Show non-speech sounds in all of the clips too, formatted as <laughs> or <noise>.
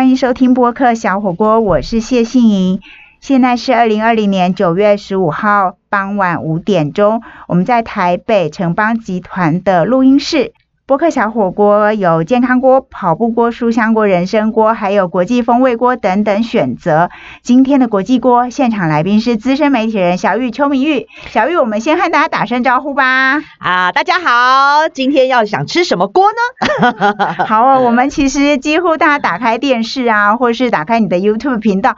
欢迎收听播客小火锅，我是谢杏莹。现在是二零二零年九月十五号傍晚五点钟，我们在台北城邦集团的录音室。播客小火锅有健康锅、跑步锅、书香锅、人参锅，还有国际风味锅等等选择。今天的国际锅现场来宾是资深媒体人小玉邱明玉。小玉，我们先和大家打声招呼吧。啊，大家好，今天要想吃什么锅呢？<laughs> 好啊，我们其实几乎大家打开电视啊，或是打开你的 YouTube 频道，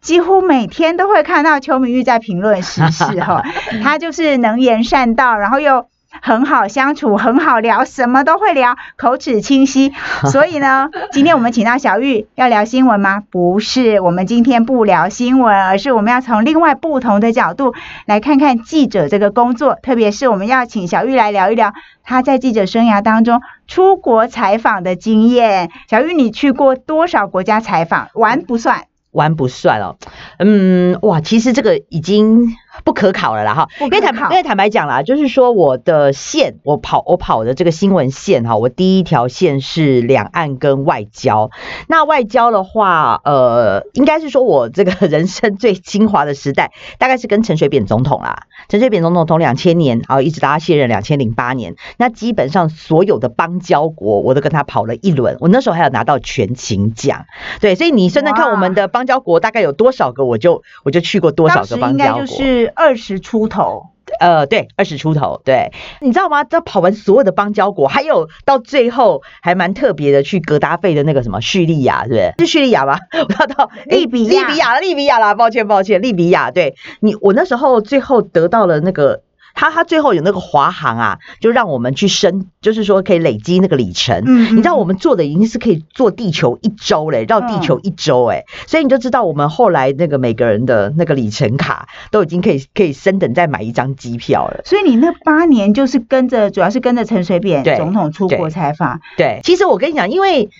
几乎每天都会看到邱明玉在评论时事哈。<laughs> 他就是能言善道，然后又。很好相处，很好聊，什么都会聊，<laughs> 口齿清晰。所以呢，<laughs> 今天我们请到小玉要聊新闻吗？不是，我们今天不聊新闻，而是我们要从另外不同的角度来看看记者这个工作。特别是我们要请小玉来聊一聊她在记者生涯当中出国采访的经验。小玉，你去过多少国家采访？玩不算，玩不算哦。嗯，哇，其实这个已经。不可考了啦哈，因为坦因为坦白讲啦，就是说我的线，我跑我跑的这个新闻线哈，我第一条线是两岸跟外交。那外交的话，呃，应该是说我这个人生最精华的时代，大概是跟陈水扁总统啦。陈水扁总统从两千年啊一直到他卸任两千零八年，那基本上所有的邦交国我都跟他跑了一轮。我那时候还有拿到全勤奖，对，所以你现在看我们的邦交国大概有多少个，我就我就去过多少个邦交国。二十出头，呃，对，二十出头，对，你知道吗？在跑完所有的邦交国，还有到最后还蛮特别的，去格达费的那个什么叙利亚，是不是？是叙利亚吗？我要到 <laughs> 利比利比亚，利比亚啦，抱歉，抱歉，利比亚。对你，我那时候最后得到了那个。他他最后有那个华航啊，就让我们去升，就是说可以累积那个里程。嗯，你知道我们做的已经是可以坐地球一周嘞，绕地球一周哎，所以你就知道我们后来那个每个人的那个里程卡都已经可以可以升等再买一张机票了。所以你那八年就是跟着，主要是跟着陈水扁总统出国采访。对，其实我跟你讲，因为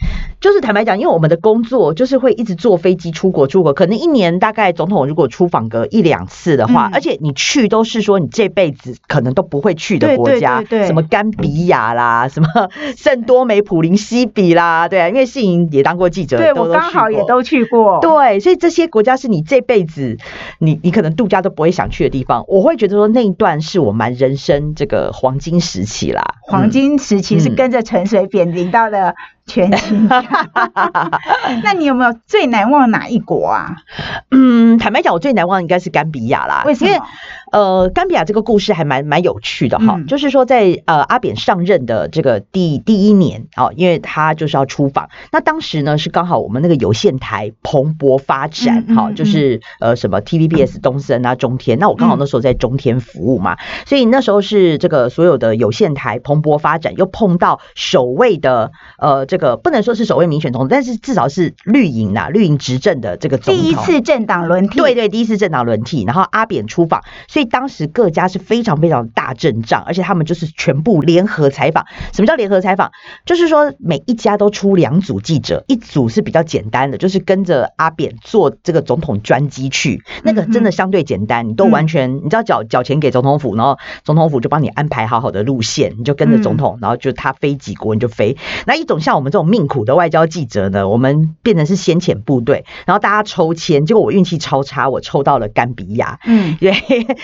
就是坦白讲，因为我们的工作就是会一直坐飞机出国出国，可能一年大概总统如果出访个一两次的话，而且你去都是说你这辈子。可能都不会去的国家，什么甘比亚啦，什么 <laughs> 圣多美普林西比啦，对啊，因为信莹也当过记者，对我刚好也都去过，对，所以这些国家是你这辈子你你可能度假都不会想去的地方。我会觉得说那一段是我蛮人生这个黄金时期啦，黄金时期是跟着陈水扁领到的。全新，<laughs> 那你有没有最难忘哪一国啊？嗯，坦白讲，我最难忘应该是甘比亚啦。为什么？呃，甘比亚这个故事还蛮蛮有趣的哈。就是说，在呃阿扁上任的这个第第一年哦，因为他就是要出访，那当时呢是刚好我们那个有线台蓬勃发展哈，就是呃什么 TVBS 东森啊中天，那我刚好那时候在中天服务嘛，所以那时候是这个所有的有线台蓬勃发展，又碰到首位的呃这。个不能说是首位民选总统，但是至少是绿营呐，绿营执政的这个总统。第一次政党轮替，对对，第一次政党轮替，然后阿扁出访，所以当时各家是非常非常大阵仗，而且他们就是全部联合采访。什么叫联合采访？就是说每一家都出两组记者，一组是比较简单的，就是跟着阿扁坐这个总统专机去，那个真的相对简单，你都完全你知道缴缴钱给总统府，然后总统府就帮你安排好好的路线，你就跟着总统，然后就他飞几国你就飞。那一种像我们。这种命苦的外交记者呢，我们变成是先遣部队，然后大家抽签，结果我运气超差，我抽到了甘比亚。嗯，对，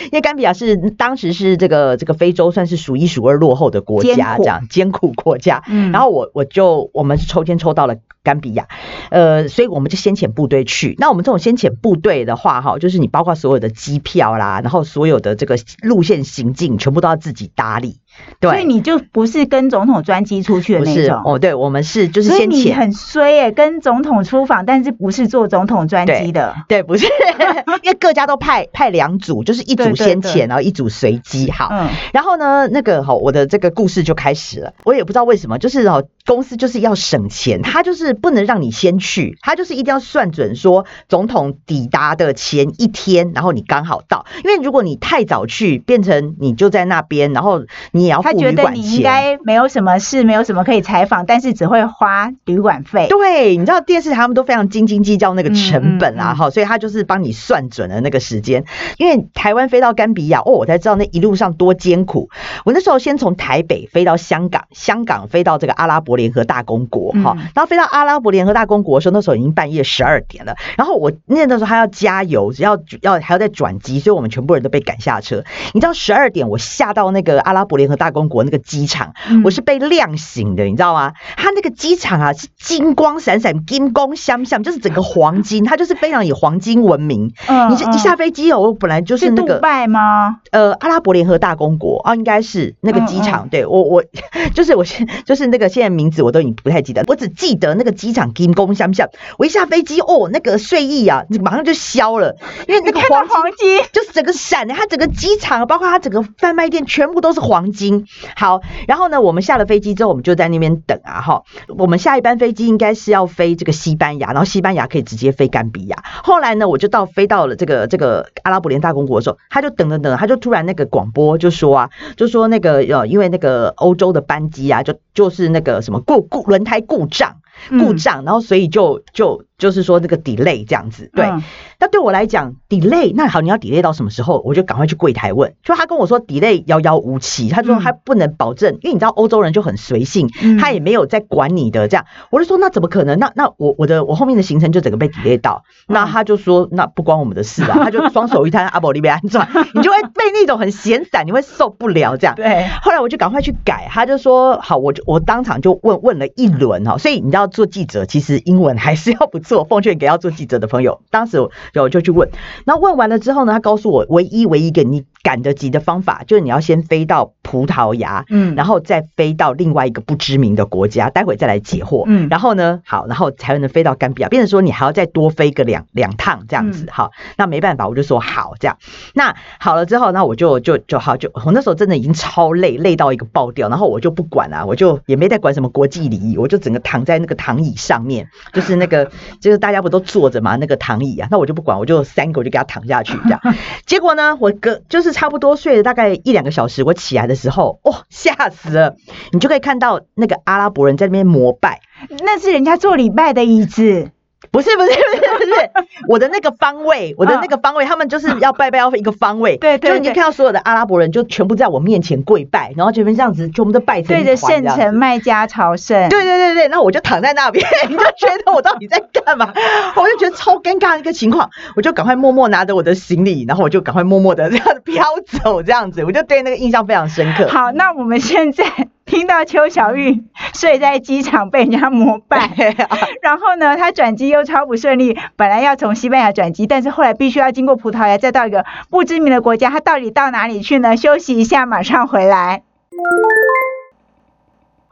因为甘比亚是当时是这个这个非洲算是数一数二落后的国家，这样艰苦国家。嗯，然后我我就我们是抽签抽到了甘比亚，呃，所以我们就先遣部队去。那我们这种先遣部队的话，哈，就是你包括所有的机票啦，然后所有的这个路线行进，全部都要自己打理。所以你就不是跟总统专机出去的那种。哦，对，我们是就是先遣，很衰哎，跟总统出访，但是不是坐总统专机的，对，不是，<laughs> 因为各家都派派两组，就是一组先遣，然后一组随机，好，然后呢，那个好，我的这个故事就开始了，我也不知道为什么，就是哦，公司就是要省钱，他就是不能让你先去，他就是一定要算准说总统抵达的前一天，然后你刚好到，因为如果你太早去，变成你就在那边，然后你。你也要付他觉旅馆得你应。该没有什么事，没有什么可以采访，但是只会花旅馆费。对，你知道电视台他们都非常斤斤计较那个成本啦，嗯嗯嗯哈、所以他就是帮你算准了那个时间。因为台湾飞到甘比亚，哦，我才知道那一路上多艰苦。我那时候先从台北飞到香港，香港飞到这个阿拉伯联合大公国，哈、嗯然后飞到阿拉伯联合大公国的时候，那时候已经半夜十二点了。然后我那那时候还要加油，要要还要再转机，所以我们全部人都被赶下车。你知道十二点我下到那个阿拉伯联合大公国那个机场，嗯我是被亮醒的，你知道吗？它那个机场啊是金光闪闪、金光相向，就是整个黄金，它就是非常以黄金闻名。嗯你是一下飞机哦，我本来就是那个杜拜吗？呃阿拉伯联合大公国啊，应该是那个机场。对我我 <laughs> 就是我现就是那个现在名字我都已经不太记得，我只记得那个机场金光相向。我一下飞机哦，那个睡意啊，马上就消了，因为那个黄金，就是整个闪的，它整个机场，包括它整个贩卖店，全部都是黄金。金好，然后呢，我们下了飞机之后，我们就在那边等啊，哈。我们下一班飞机应该是要飞这个西班牙，然后西班牙可以直接飞甘比亚。后来呢，我就到飞到了这个这个阿拉伯联大公国的时候，他就等等等，他就突然那个广播就说啊，就说那个呃，因为那个欧洲的班机啊，就就是那个什么故故轮胎故障。故嗯障，然后所以就就就是说那个 delay 这样子，对。嗯那对我来讲，delay 那好，你要 delay 到什么时候？我就赶快去柜台问。就他跟我说 delay 遥遥无期，他说嗯他不能保证，因为你知道欧洲人就很随性，嗯他也没有在管你的这样。我就说那怎么可能？那那我我的我后面的行程就整个被 delay 到。那嗯他就说那不关我们的事啊，他就双手一摊，阿宝利被安转，<laughs> 你就会被那种很闲散，你会受不了这样。对，后来我就赶快去改，他就说好，我就我当场就问问了一轮哈，所以你知道要做记者其实英文还是要不错，奉劝给要做记者的朋友。当时我有就去问，那问完了之后呢，他告诉我唯一唯一一个你赶得及的方法，就是你要先飞到葡萄牙，嗯，然后再飞到另外一个不知名的国家，待会再来解惑。嗯然后呢，好，然后才能飞到甘比亚，变成说你还要再多飞个两两趟这样子。嗯好，那没办法，我就说好这样。那好了之后，那我就就就好，就我那时候真的已经超累，累到一个爆掉，然后我就不管啊，我就也没在管什么国际礼仪，我就整个躺在那个躺椅上面，<laughs> 就是那个就是大家不都坐着嘛，那个躺椅啊，那我就不管，我就三个我就给他躺下去这样。<laughs> 结果呢，我隔就是差不多睡了大概一两个小时，我起来的时候，哦，吓死了！你就可以看到那个阿拉伯人在那边膜拜。那是人家做礼拜的椅子。不是不是不是不是，我的那个方位，我的那个方位，他们就是要拜拜要一个方位，对对就你就看到所有的阿拉伯人就全部在我面前跪拜，然后这边这样子，全部都拜成对着圣城团这样子麦加朝圣。对对对对，然后我就躺在那边，你就觉得我到底在干嘛？我就觉得超尴尬的一个情况，我就赶快默默拿着我的行李，然后我就赶快默默的这样子飘走，这样子，我就对那个印象非常深刻。好，那我们现在听到邱小玉 <laughs> 睡在机场被人家膜拜，<laughs> 然后呢，她转机又超不顺利，本来要从西班牙转机，但是后来必须要经过葡萄牙，再到一个不知名的国家，她到底到哪里去呢？休息一下，马上回来。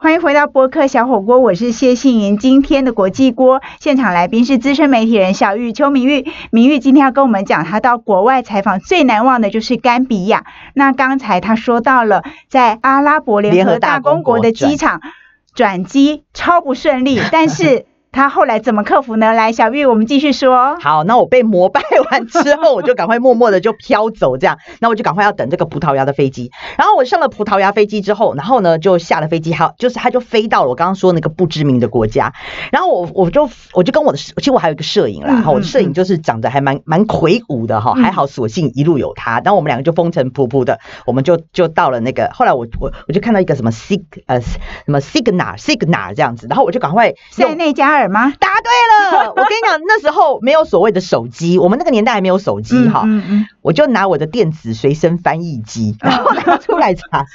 欢迎回到播客小火锅，我是谢杏莹。今天的国际锅现场来宾是资深媒体人小玉邱明玉。明玉今天要跟我们讲，他到国外采访最难忘的就是甘比亚。那刚才他说到了在阿拉伯联合大公国的机场转机超不顺利，<laughs> 但是他后来怎么克服呢？来，小玉，我们继续说。好，那我被膜拜完之后，我就赶快默默的就飘走，这样，<laughs> 那我就赶快要等这个葡萄牙的飞机。然后我上了葡萄牙飞机之后，然后呢就下了飞机，还有就是他就飞到了我刚刚说那个不知名的国家。然后我我就我就跟我的，其实我还有一个摄影啦，嗯哈、我的摄影就是长得还蛮蛮魁梧的哈，嗯还好索性一路有他。然后我们两个就风尘仆仆的，我们就就到了那个，后来我我我就看到一个什么 sig 呃什么 signal signal 这样子，然后我就赶快用塞内加尔吗？答对了，<laughs> 我跟你讲，那时候没有所谓的手机，我们那个年代还没有手机哈、嗯嗯我就拿我的电子随身翻译机，<laughs> 然后拿出来查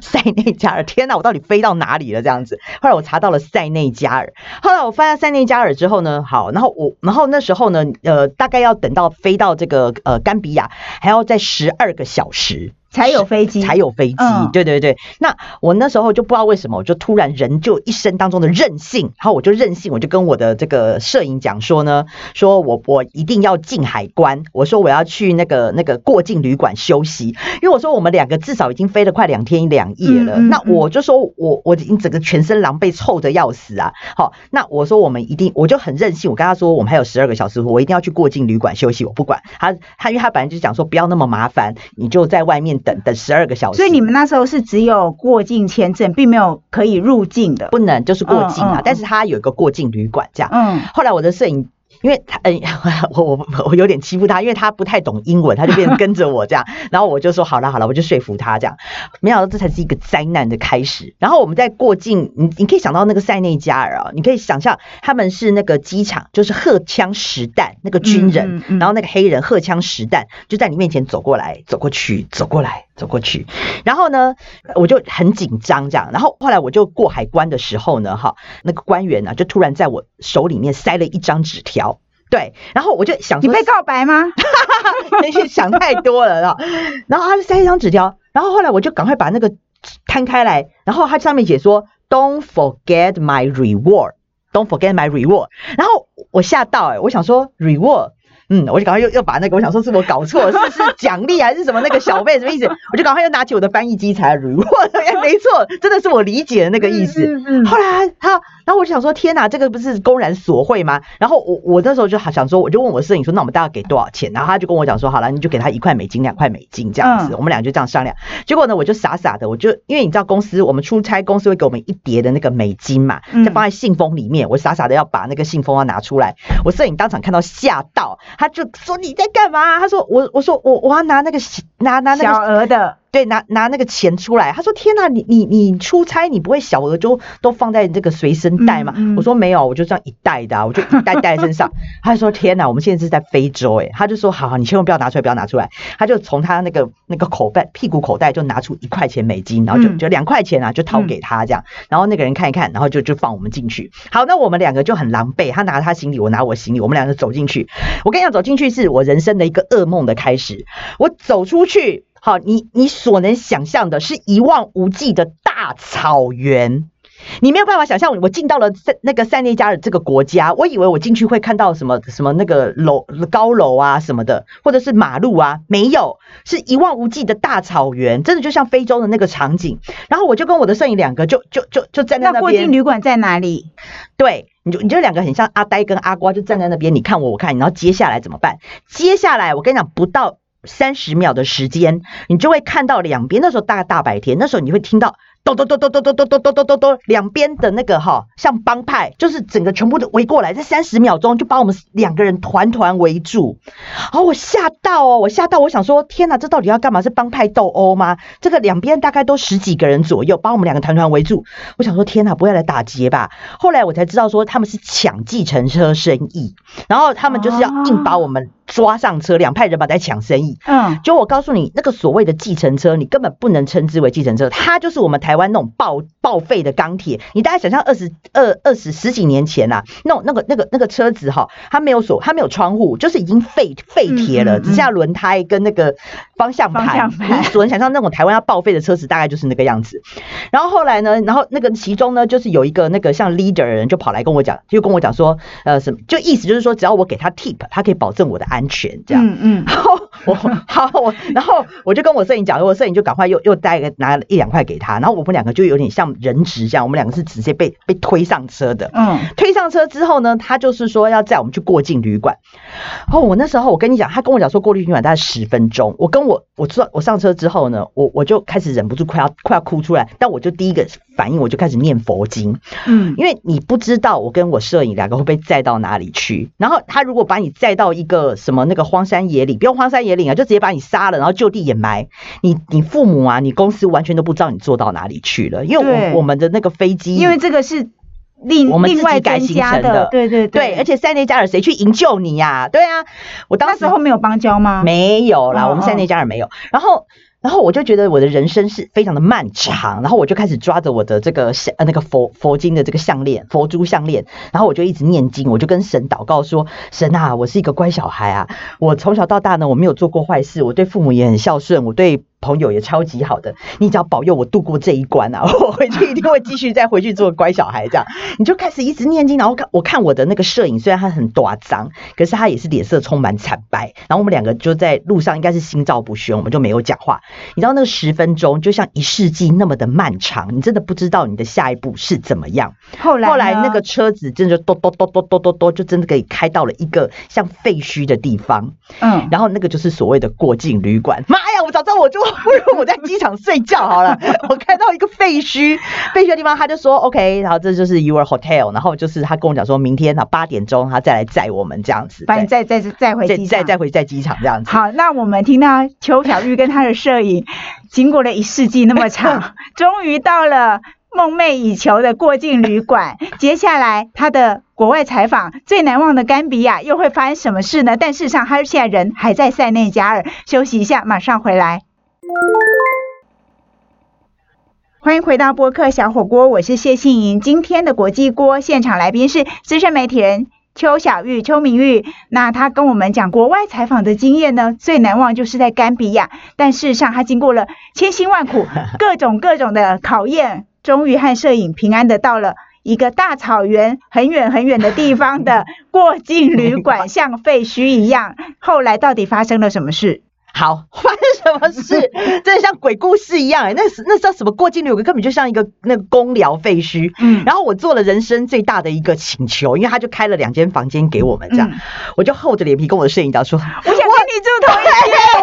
塞内加尔。天哪，我到底飞到哪里了？这样子。后来我查到了塞内加尔，后来我发现塞内加尔之后呢，好，然后我，然后那时候呢，呃，大概要等到飞到这个呃甘比亚，还要在十二个小时。才有飞机，才有飞机，嗯。对对对。那我那时候就不知道为什么，我就突然人就一生当中的任性，然后我就任性，我就跟我的这个摄影讲说呢，说我我一定要进海关，我说我要去那个那个过境旅馆休息，因为我说我们两个至少已经飞了快两天两夜了，嗯嗯那我就说我我已经整个全身狼狈，臭的要死啊。好，那我说我们一定，我就很任性，我跟他说我们还有十二个小时，我一定要去过境旅馆休息，我不管。他他，因为他本来就讲说不要那么麻烦，你就在外面面等等十二个小时。所以你们那时候是只有过境签证，并没有可以入境的。不能就是过境啊，嗯嗯但是它有一个过境旅馆这样。嗯，后来我的摄影。因为他，嗯，<laughs> 我我我有点欺负他，因为他不太懂英文，他就变成跟着我这样，然后我就说好了好了，我就说服他这样，没想到这才是一个灾难的开始。然后我们在过境，你你可以想到那个塞内加尔啊，你可以想象他们是那个机场，就是荷枪实弹那个军人，嗯嗯嗯然后那个黑人荷枪实弹就在你面前走过来走过去走过来走过去，然后呢我就很紧张这样，然后后来我就过海关的时候呢，哈，那个官员呢、就突然在我手里面塞了一张纸条。对，然后我就想说，你被告白吗？<laughs> 那些想太多了啊。然后他就塞一张纸条，然后后来我就赶快把那个摊开来，然后它上面写说 "Don't forget my reward, don't forget my reward"。然后我吓到哎、欸，我想说 reward。嗯，我就赶快又又把那个，我想说是我搞错，是是奖励还是什么那个小费什么意思？<laughs> 我就赶快又拿起我的翻译机才哎，没错，真的是我理解的那个意思。嗯嗯嗯后来他，然后我就想说，天哪，这个不是公然索贿吗？然后我我那时候就好想说，我就问我摄影说，那我们大概给多少钱？然后他就跟我讲说，好了，你就给他一块美金、两块美金这样子，嗯我们俩就这样商量。结果呢，我就傻傻的，我就因为你知道公司我们出差，公司会给我们一叠的那个美金嘛，嗯再放在信封里面，我傻傻的要把那个信封要拿出来，我摄影当场看到吓到，他就说你在干嘛？他说我我说我我要拿那个拿拿那个小额的，对，拿拿那个钱出来。他说：“天哪，你你你出差，你不会小额就都放在这个随身带吗？”嗯嗯我说：“没有，我就这样一袋的、啊，我就一袋带在身上。”他就说：“天哪，我们现在是在非洲诶。”他就说：“好好，你千万不要拿出来，不要拿出来。”他就从他那个那个口袋屁股口袋就拿出一块钱美金，然后就嗯就两块钱啊，就掏给他这样。然后那个人看一看，然后就就放我们进去。好，那我们两个就很狼狈，他拿他行李，我拿我行李，我们两个走进去。我跟你讲，走进去是我人生的一个噩梦的开始。我走出去，好，你你所能想象的是一望无际的大草原。你没有办法想象，我进到了塞那个塞内加尔这个国家，我以为我进去会看到什么什么那个楼高楼啊什么的，或者是马路啊，没有，是一望无际的大草原，真的就像非洲的那个场景。然后我就跟我的摄影两个就就就就站在那边那过，境旅馆在哪里？对，你就你就两个很像阿呆跟阿瓜，就站在那边，你看我，我看你，然后接下来怎么办？接下来我跟你讲，不到三十秒的时间，你就会看到两边。那时候大大白天，那时候你会听到。咚咚咚咚咚咚咚咚咚咚咚咚，两边的那个哈，像帮派，就是整个全部都围过来，在三十秒钟就把我们两个人团团围住。哦，我吓到哦，我吓到，我想说，天哪，这到底要干嘛？是帮派斗殴吗？这个两边大概都十几个人左右，把我们两个团团围住。我想说，天哪，不会来打劫吧？后来我才知道说他们是抢计程车生意，然后他们就是要硬把我们抓上车，两派人马在抢生意。嗯，就我告诉你，那个所谓的计程车，你根本不能称之为计程车，它就是我们台湾那种报报废的钢铁。你大家想象二十二二十十几年前呐、那种那个那个那个车子哈，它没有锁，它没有窗户，就是已经废废铁了，嗯嗯嗯只剩下轮胎跟那个方向盘。方向盘你所能想象那种台湾要报废的车子，大概就是那个样子。然后后来呢，然后那个其中呢，就是有一个那个像 leader 的人就跑来跟我讲，就跟我讲说，呃，什么，就意思就是说，只要我给他 tip，他可以保证我的安全，这样。嗯嗯，然后我好我，然后我就跟我摄影讲，我摄影就赶快又又带个拿了一两块给他，然后我们两个就有点像人质这样，我们两个是直接被被推上车的。嗯，推上车之后呢，他就是说要载我们去过境旅馆。哦，我那时候我跟你讲，他跟我讲说过境旅馆大概十分钟。我跟我我坐我上车之后呢，我我就开始忍不住快要快要哭出来，但我就第一个反应我就开始念佛经。嗯，因为你不知道我跟我摄影两个会被载到哪里去。然后他如果把你载到一个什么那个荒山野岭，不用荒山野岭啊，就直接把你杀了，然后就地掩埋。你你父母啊，你公司完全都不知道你坐到哪里去了，因为我我们的那个飞机，因为这个是另我们自己另外改行程的对对对，而且塞内加尔谁去营救你呀、对啊，我当时那时候没有邦交吗？没有啦，嗯我们塞内加尔没有。然后，然后我就觉得我的人生是非常的漫长，然后我就开始抓着我的这个项呃那个佛佛经的这个项链，佛珠项链，然后我就一直念经，我就跟神祷告说：神啊，我是一个乖小孩啊，我从小到大呢，我没有做过坏事，我对父母也很孝顺，我对。朋友也超级好的，你只要保佑我度过这一关啊，<laughs> 我回去一定会继续再回去做乖小孩。这样，你就开始一直念经，然后看我看我的那个摄影，虽然他很短脏，可是他也是脸色充满惨白。然后我们两个就在路上，应该是心照不宣，我们就没有讲话。你知道那个十分钟就像一世纪那么的漫长，你真的不知道你的下一步是怎么样。后来后来那个车子真的就咚咚咚咚咚咚咚，就真的可以开到了一个像废墟的地方。嗯，然后那个就是所谓的过境旅馆。妈呀，我早知道我就 <laughs> 不如我在机场睡觉好了。我看到一个废墟，<laughs> 废墟的地方，他就说 OK，然后这就是 Your Hotel，然后就是他跟我讲说明天啊八点钟他再来载我们这样子，把你再再再回机再再回在机场这样子。好，那我们听到邱小玉跟他的摄影，经过了一世纪那么长，<laughs> 终于到了。梦寐以求的过境旅馆，接下来他的国外采访最难忘的甘比亚又会发生什么事呢？但事实上，他现在人还在塞内加尔休息一下，马上回来。欢迎回到播客小火锅，我是谢杏莹。今天的国际锅现场来宾是资深媒体人邱小玉、邱明玉。那他跟我们讲国外采访的经验呢，最难忘就是在甘比亚，但事实上他经过了千辛万苦，<laughs> 各种各种的考验。终于和摄影平安的到了一个大草原很远很远的地方的过境旅馆，<laughs> 像废墟一样。后来到底发生了什么事？好，发生什么事？<laughs> 真的像鬼故事一样哎！那是那叫什么过境旅馆？根本就像一个那个公疗废墟。嗯。然后我做了人生最大的一个请求，因为他就开了两间房间给我们，这样我就厚着脸皮跟我的摄影导说：“我想跟你住同一间。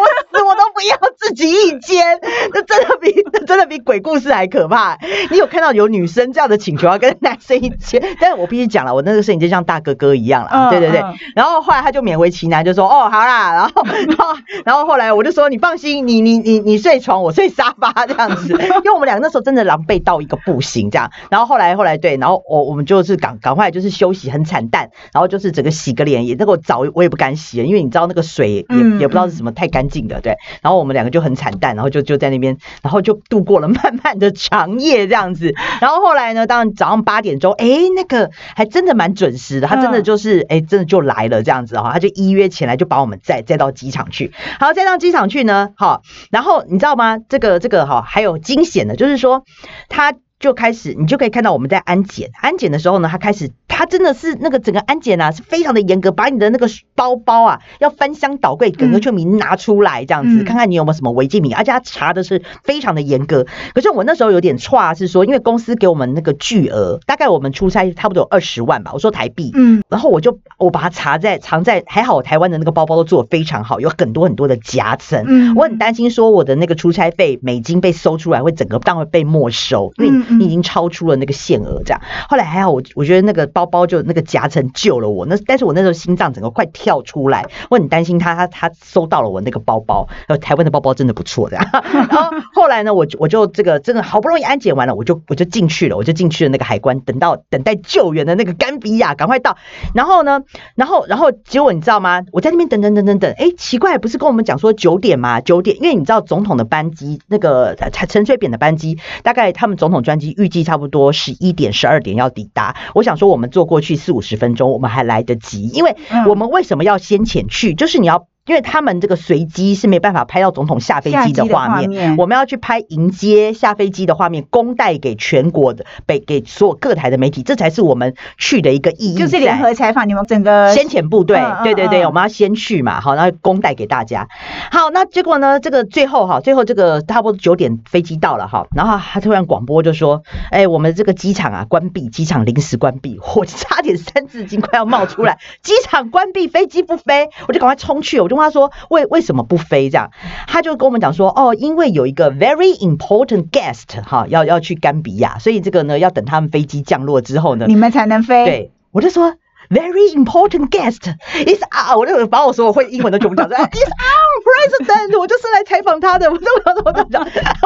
<laughs> ”我死。我都不要自己一间，<laughs> 那真的比那真的比鬼故事还可怕。你有看到有女生这样的请求要跟男生一间？<laughs> 但是我必须讲了，我那个摄影就像大哥哥一样了，对对对。然后后来他就勉为其难就说：“哦，好啦。<laughs> ”然后然后然后后来我就说：“你放心，你你你你睡床，我睡沙发这样子。”因为我们两个那时候真的狼狈到一个不行这样。然后后来后来对，然后我我们就是赶赶快就是休息很惨淡，然后就是整个洗个脸也那个澡我也不敢洗，因为你知道那个水也也不知道是什么太干净的，对。然后我们两个就很惨淡，然后就就在那边，然后就度过了 <laughs> 漫漫的长夜这样子。然后后来呢，当早上八点钟，哎，那个还真的蛮准时的，他真的就是哎，真的就来了这样子哈，他就依约前来就把我们载载到机场去。好，再到机场去呢，好，然后你知道吗？这个这个哈，还有惊险的，就是说他。就开始，你就可以看到我们在安检。安检的时候呢，他开始，他真的是那个整个安检啊，是非常的严格，把你的那个包包啊，要翻箱倒柜，整个就名拿出来这样子，看看你有没有什么违禁品，而且他查的是非常的严格。可是我那时候有点差，是说，因为公司给我们那个巨额，大概我们出差差不多有二十万吧，我说台币，嗯，然后我就我把它藏在藏在，还好我台湾的那个包包都做的非常好，有很多很多的夹层，嗯，我很担心说我的那个出差费美金被搜出来会整个当会被没收，因为。你已经超出了那个限额，这样。后来还好，我我觉得那个包包就那个夹层救了我。那但是我那时候心脏整个快跳出来，我很担心他他他收到了我那个包包。呃，台湾的包包真的不错，这样。<laughs> 然后后来呢，我我就这个真的好不容易安检完了，我就我就进去了，我就进去了那个海关，等到等待救援的那个甘比亚赶快到。然后呢，然后然后结果你知道吗？我在那边等等等等等，哎，奇怪，不是跟我们讲说九点吗？九点，因为你知道总统的班机，那个陈陈水扁的班机，大概他们总统专机预计差不多十一点、十二点要抵达。我想说，我们坐过去四五十分钟，我们还来得及。因为我们为什么要先前去？就是你要。因为他们这个随机是没办法拍到总统下飞机的画面，我们要去拍迎接下飞机的画面，公带给全国的，给给所有各台的媒体，这才是我们去的一个意义。就是联合采访你们整个先遣部队，对对对，我们要先去嘛，好，然后公带给大家。好，那结果呢？这个最后哈，最后这个差不多九点飞机到了哈，然后他突然广播就说：“哎，我们这个机场啊关闭，机场临时关闭。”我差点三字经快要冒出来，<laughs> 机场关闭，飞机不飞，我就赶快冲去，我就。他说为为什么不飞这样？他就跟我们讲说哦，因为有一个 very important guest 哈，要要去甘比亚，所以这个呢要等他们飞机降落之后呢，你们才能飞。对，我就说。Very important guest is our，我就把我所有会英文的全部讲出来。<laughs> Is our president，我就是来采访他的。我都想说，我讲，我想说，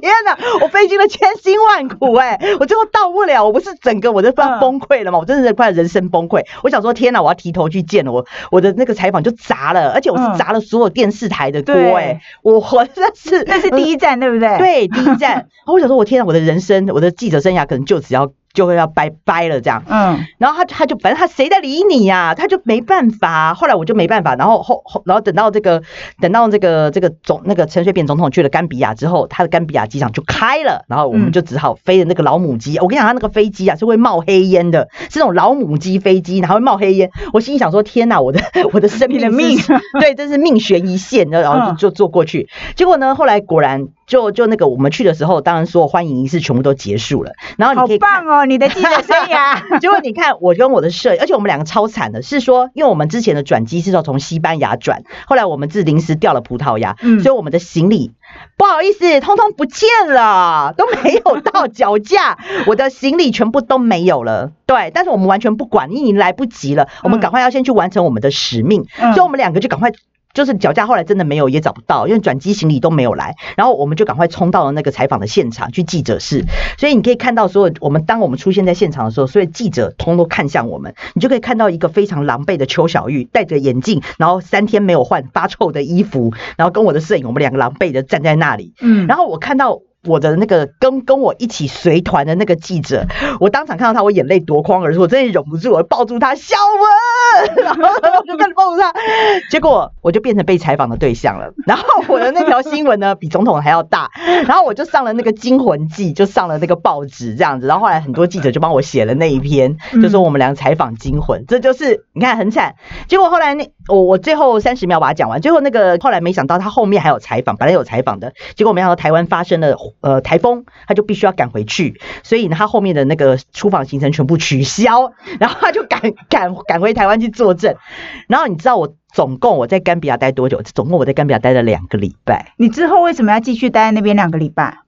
天哪，我费尽了千辛万苦，哎，我最后到不了，我不是整个我都快崩溃了吗？我真的是快人生崩溃。我想说，天哪，我要提头去见了我，我的那个采访就砸了，而且我是砸了所有电视台的锅，哎，我活的是 <laughs> 那是第一站，对不对？对，第一站。我想说，我天哪，我的人生，我的记者生涯可能就只要。就会要拜拜了这样，嗯，然后他他就反正他谁在理你呀？他就没办法。后来我就没办法，然后后后然后等到这个等到这个这个总那个陈水扁总统去了甘比亚之后，他的甘比亚机场就开了，然后我们就只好飞的那个老母机。我跟你讲，他那个飞机啊是会冒黑烟的，是那种老母鸡飞机，然后会冒黑烟。我心里想说：天哪，我的 <laughs> 我的生命的命，对，这是命悬一线，然后就就坐过去。结果呢，后来果然。就就那个我们去的时候，当然说欢迎仪式全部都结束了，然后你可以棒哦，你的记者生涯。<laughs> 结果你看我跟我的摄，而且我们两个超惨的，是说因为我们之前的转机是要从西班牙转，后来我们是临时调了葡萄牙，所以我们的行李不好意思，通通不见了，都没有到脚架，我的行李全部都没有了。对，但是我们完全不管，已经来不及了，我们赶快要先去完成我们的使命，嗯所以我们两个就赶快。就是脚架后来真的没有，也找不到，因为转机行李都没有来，然后我们就赶快冲到了那个采访的现场，去记者室。所以你可以看到，所有我们当我们出现在现场的时候，所有记者通都看向我们，你就可以看到一个非常狼狈的邱小玉，戴着眼镜，然后三天没有换发臭的衣服，然后跟我的摄影，我们两个狼狈的站在那里。嗯，然后我看到我的那个跟跟我一起随团的那个记者，我当场看到他，我眼泪夺眶而出，我真的忍不住，我抱住他，小文，然后我就开始抱住他，结果我就变成被采访的对象了。然后我的那条新闻呢，比总统还要大，然后我就上了那个《惊魂记》，就上了那个报纸这样子。然后后来很多记者就帮我写了那一篇，就说我们两个采访惊魂，这就是你看很惨。结果后来那我我最后三十秒把它讲完，最后那个后来没想到他后面还有采访，本来有采访的，结果没想到台湾发生了呃台风，他就必须要赶回去，所以呢他后面的那个出访行程全部取消，<laughs> 然后他就赶 <laughs> 赶赶回台湾去作证。然后你知道我总共我在甘比亚待多久？总共我在甘比亚待了两个礼拜。你之后为什么要继续待在那边两个礼拜？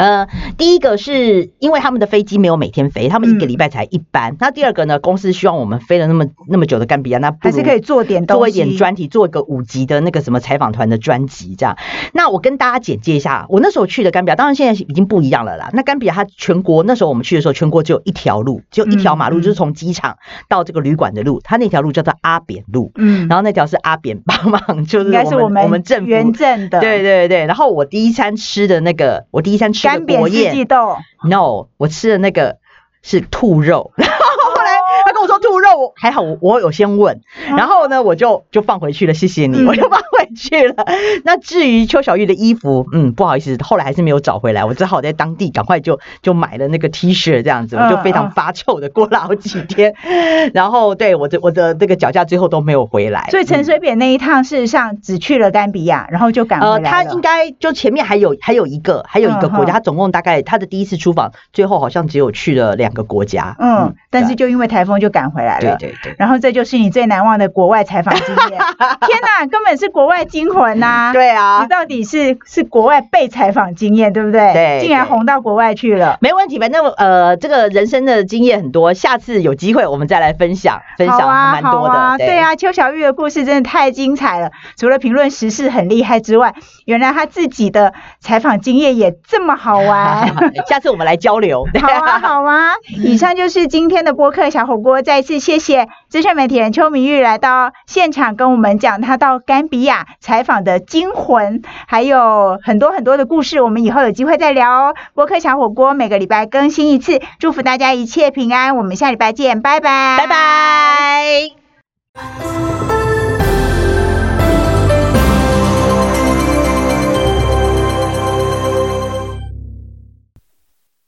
呃，第一个是因为他们的飞机没有每天飞，他们一个礼拜才一班。那第二个呢，公司希望我们飞了那么那么久的甘比亚，那还是可以做点做一点专题，做一个五集的那个什么采访团的专辑这样。那我跟大家简介一下，我那时候去的甘比亚，当然现在已经不一样了啦。那甘比亚它全国那时候我们去的时候，全国只有一条路，只有一条马路，就是从机场到这个旅馆的路，它那条路叫做阿扁路。嗯，然后那条是阿扁帮忙，就是应该是我们们我们政府原政的，对对对，然后我第一餐吃的那个，我第一餐吃的干煸四国宴季豆，，no，我吃的那个是兔肉，<laughs> 然后后来他跟我说兔肉，还好我我有先问，然后呢我就就放回去了，谢谢你，嗯。我就放回去了。<laughs> 那至于邱小玉的衣服，嗯，不好意思，后来还是没有找回来，我只好在当地赶快就就买了那个 T 恤这样子，我就非常发臭的过了好几天，<laughs> 然后对我的我的那个脚架最后都没有回来，所以陈嗯水扁那一趟事实上只去了甘比亚，然后就赶回来呃，他应该就前面还有还有一个还有一个国家，嗯他总共大概他的第一次出访，最后好像只有去了两个国家。嗯，但是就因为台风就赶回来了。对对对。然后这就是你最难忘的国外采访经验。<laughs> 天哪，根本是国外惊魂呐、对啊你，到底是是国外被采访经验，对不对？对竟然对红到国外去了。没问题，反正呃，这个人生的经验很多，下次有机会我们再来分享，分享蛮多的。对啊，邱小玉的故事真的太精彩了。除了评论时事很厉害之外，原来他自己的采访经验也这么好玩。<laughs> 下次我们来交流。好啊，<laughs> 好啊！以上就是今天的播客小火锅，再次谢谢资深媒体人邱明玉来到现场跟我们讲他到甘比亚采访的惊魂，还有很多很多的故事，我们以后有机会再聊哦。播客小火锅每个礼拜更新一次，祝福大家一切平安，我们下礼拜见，拜拜，拜拜。